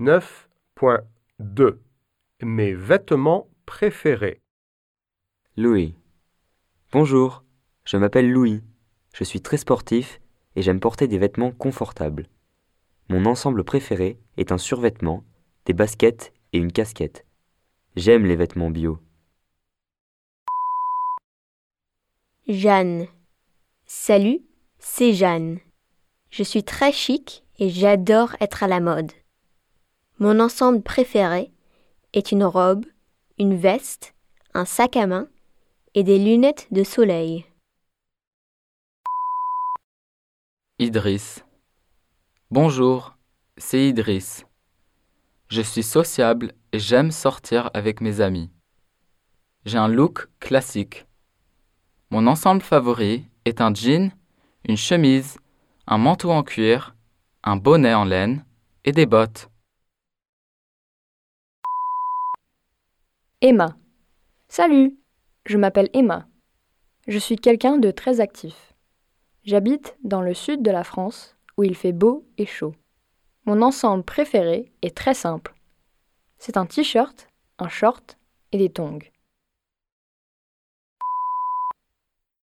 9.2 Mes vêtements préférés. Louis. Bonjour, je m'appelle Louis. Je suis très sportif et j'aime porter des vêtements confortables. Mon ensemble préféré est un survêtement, des baskets et une casquette. J'aime les vêtements bio. Jeanne. Salut, c'est Jeanne. Je suis très chic et j'adore être à la mode. Mon ensemble préféré est une robe, une veste, un sac à main et des lunettes de soleil. Idriss. Bonjour, c'est Idriss. Je suis sociable et j'aime sortir avec mes amis. J'ai un look classique. Mon ensemble favori est un jean, une chemise, un manteau en cuir, un bonnet en laine et des bottes. Emma. Salut, je m'appelle Emma. Je suis quelqu'un de très actif. J'habite dans le sud de la France où il fait beau et chaud. Mon ensemble préféré est très simple. C'est un t-shirt, un short et des tongs.